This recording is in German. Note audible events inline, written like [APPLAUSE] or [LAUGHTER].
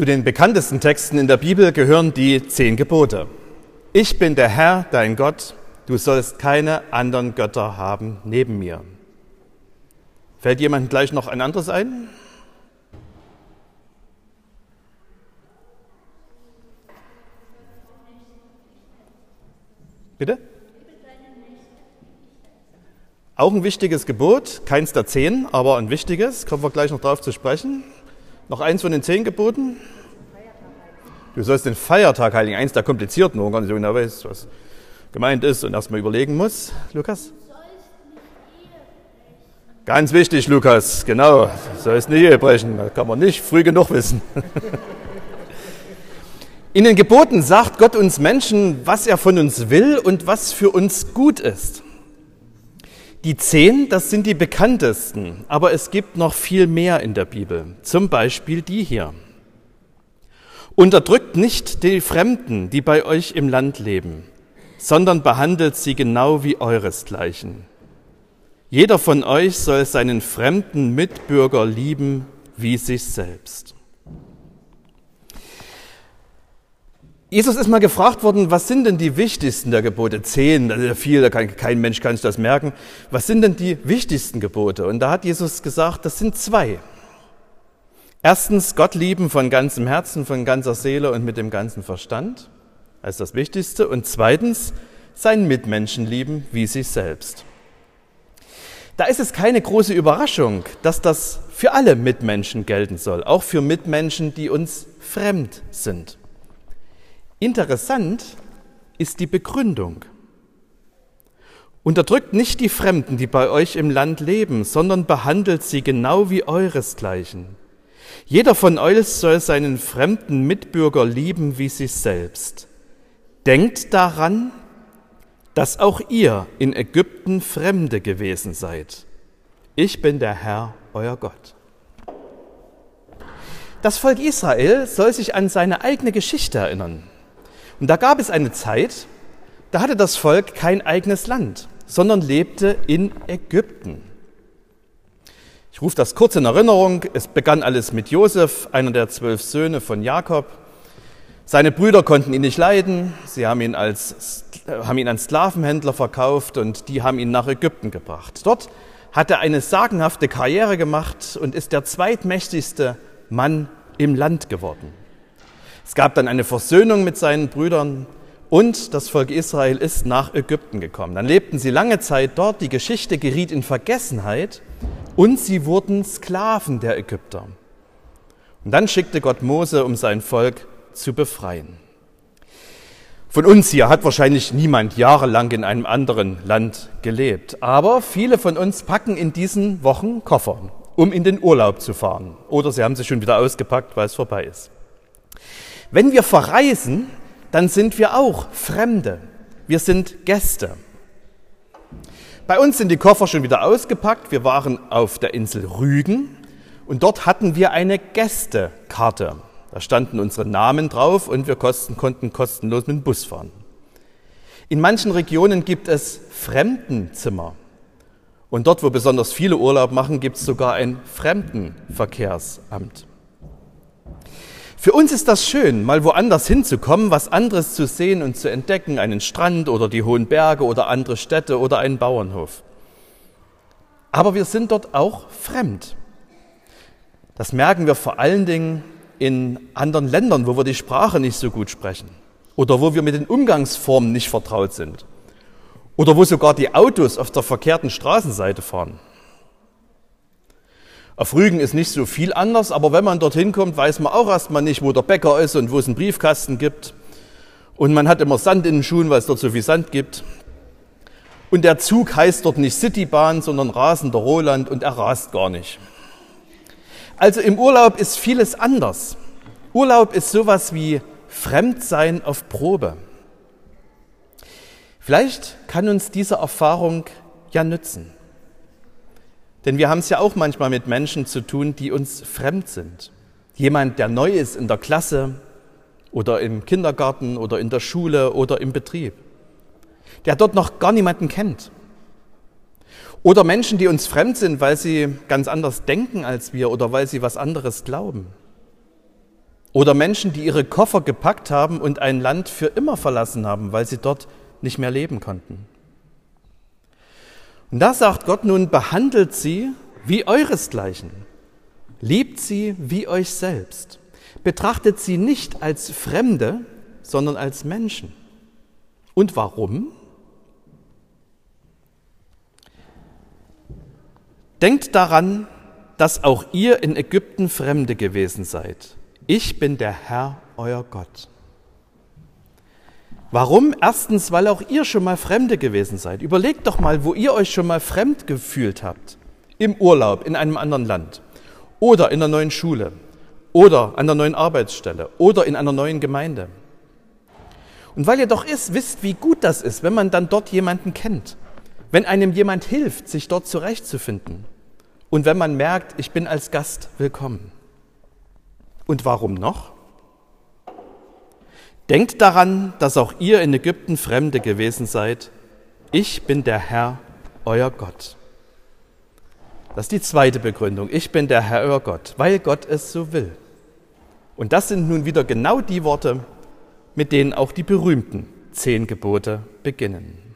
Zu den bekanntesten Texten in der Bibel gehören die zehn Gebote. Ich bin der Herr, dein Gott, du sollst keine anderen Götter haben neben mir. Fällt jemandem gleich noch ein anderes ein? Bitte? Auch ein wichtiges Gebot, keins der zehn, aber ein wichtiges, kommen wir gleich noch drauf zu sprechen. Noch eins von den zehn Geboten? Du sollst den Feiertag heiligen, eins der komplizierten, wo man gar nicht so genau weiß, was gemeint ist und erstmal überlegen muss. Lukas? Ganz wichtig, Lukas, genau. Sollst nicht Ehe brechen, das kann man nicht früh genug wissen. [LAUGHS] In den Geboten sagt Gott uns Menschen, was er von uns will und was für uns gut ist. Die zehn, das sind die bekanntesten, aber es gibt noch viel mehr in der Bibel. Zum Beispiel die hier. Unterdrückt nicht die Fremden, die bei euch im Land leben, sondern behandelt sie genau wie euresgleichen. Jeder von euch soll seinen fremden Mitbürger lieben wie sich selbst. Jesus ist mal gefragt worden, was sind denn die wichtigsten der Gebote? Zehn, ja viel, da kann, kein Mensch kann sich das merken. Was sind denn die wichtigsten Gebote? Und da hat Jesus gesagt, das sind zwei. Erstens, Gott lieben von ganzem Herzen, von ganzer Seele und mit dem ganzen Verstand. Das ist das Wichtigste. Und zweitens, seinen Mitmenschen lieben wie sich selbst. Da ist es keine große Überraschung, dass das für alle Mitmenschen gelten soll, auch für Mitmenschen, die uns fremd sind. Interessant ist die Begründung. Unterdrückt nicht die Fremden, die bei euch im Land leben, sondern behandelt sie genau wie euresgleichen. Jeder von euch soll seinen fremden Mitbürger lieben wie sich selbst. Denkt daran, dass auch ihr in Ägypten Fremde gewesen seid. Ich bin der Herr, euer Gott. Das Volk Israel soll sich an seine eigene Geschichte erinnern. Und da gab es eine Zeit, da hatte das Volk kein eigenes Land, sondern lebte in Ägypten. Ich rufe das kurz in Erinnerung. Es begann alles mit Josef, einer der zwölf Söhne von Jakob. Seine Brüder konnten ihn nicht leiden. Sie haben ihn als, haben ihn als Sklavenhändler verkauft und die haben ihn nach Ägypten gebracht. Dort hat er eine sagenhafte Karriere gemacht und ist der zweitmächtigste Mann im Land geworden. Es gab dann eine Versöhnung mit seinen Brüdern und das Volk Israel ist nach Ägypten gekommen. Dann lebten sie lange Zeit dort, die Geschichte geriet in Vergessenheit und sie wurden Sklaven der Ägypter. Und dann schickte Gott Mose, um sein Volk zu befreien. Von uns hier hat wahrscheinlich niemand jahrelang in einem anderen Land gelebt, aber viele von uns packen in diesen Wochen Koffer, um in den Urlaub zu fahren. Oder sie haben sie schon wieder ausgepackt, weil es vorbei ist. Wenn wir verreisen, dann sind wir auch Fremde. Wir sind Gäste. Bei uns sind die Koffer schon wieder ausgepackt. Wir waren auf der Insel Rügen und dort hatten wir eine Gästekarte. Da standen unsere Namen drauf und wir konnten kostenlos mit dem Bus fahren. In manchen Regionen gibt es Fremdenzimmer. Und dort, wo besonders viele Urlaub machen, gibt es sogar ein Fremdenverkehrsamt. Für uns ist das schön, mal woanders hinzukommen, was anderes zu sehen und zu entdecken, einen Strand oder die hohen Berge oder andere Städte oder einen Bauernhof. Aber wir sind dort auch fremd. Das merken wir vor allen Dingen in anderen Ländern, wo wir die Sprache nicht so gut sprechen oder wo wir mit den Umgangsformen nicht vertraut sind oder wo sogar die Autos auf der verkehrten Straßenseite fahren. Auf Rügen ist nicht so viel anders, aber wenn man dorthin kommt, weiß man auch erstmal nicht, wo der Bäcker ist und wo es einen Briefkasten gibt. Und man hat immer Sand in den Schuhen, weil es dort so viel Sand gibt. Und der Zug heißt dort nicht Citybahn, sondern rasender Roland und er rast gar nicht. Also im Urlaub ist vieles anders. Urlaub ist sowas wie Fremdsein auf Probe. Vielleicht kann uns diese Erfahrung ja nützen. Denn wir haben es ja auch manchmal mit Menschen zu tun, die uns fremd sind. Jemand, der neu ist in der Klasse oder im Kindergarten oder in der Schule oder im Betrieb, der dort noch gar niemanden kennt. Oder Menschen, die uns fremd sind, weil sie ganz anders denken als wir oder weil sie was anderes glauben. Oder Menschen, die ihre Koffer gepackt haben und ein Land für immer verlassen haben, weil sie dort nicht mehr leben konnten. Und da sagt Gott nun, behandelt sie wie euresgleichen. Liebt sie wie euch selbst. Betrachtet sie nicht als Fremde, sondern als Menschen. Und warum? Denkt daran, dass auch ihr in Ägypten Fremde gewesen seid. Ich bin der Herr, euer Gott. Warum? Erstens, weil auch ihr schon mal Fremde gewesen seid. Überlegt doch mal, wo ihr euch schon mal fremd gefühlt habt. Im Urlaub, in einem anderen Land. Oder in der neuen Schule. Oder an der neuen Arbeitsstelle. Oder in einer neuen Gemeinde. Und weil ihr doch ist, wisst, wie gut das ist, wenn man dann dort jemanden kennt. Wenn einem jemand hilft, sich dort zurechtzufinden. Und wenn man merkt, ich bin als Gast willkommen. Und warum noch? Denkt daran, dass auch ihr in Ägypten Fremde gewesen seid. Ich bin der Herr, euer Gott. Das ist die zweite Begründung. Ich bin der Herr, euer Gott, weil Gott es so will. Und das sind nun wieder genau die Worte, mit denen auch die berühmten zehn Gebote beginnen.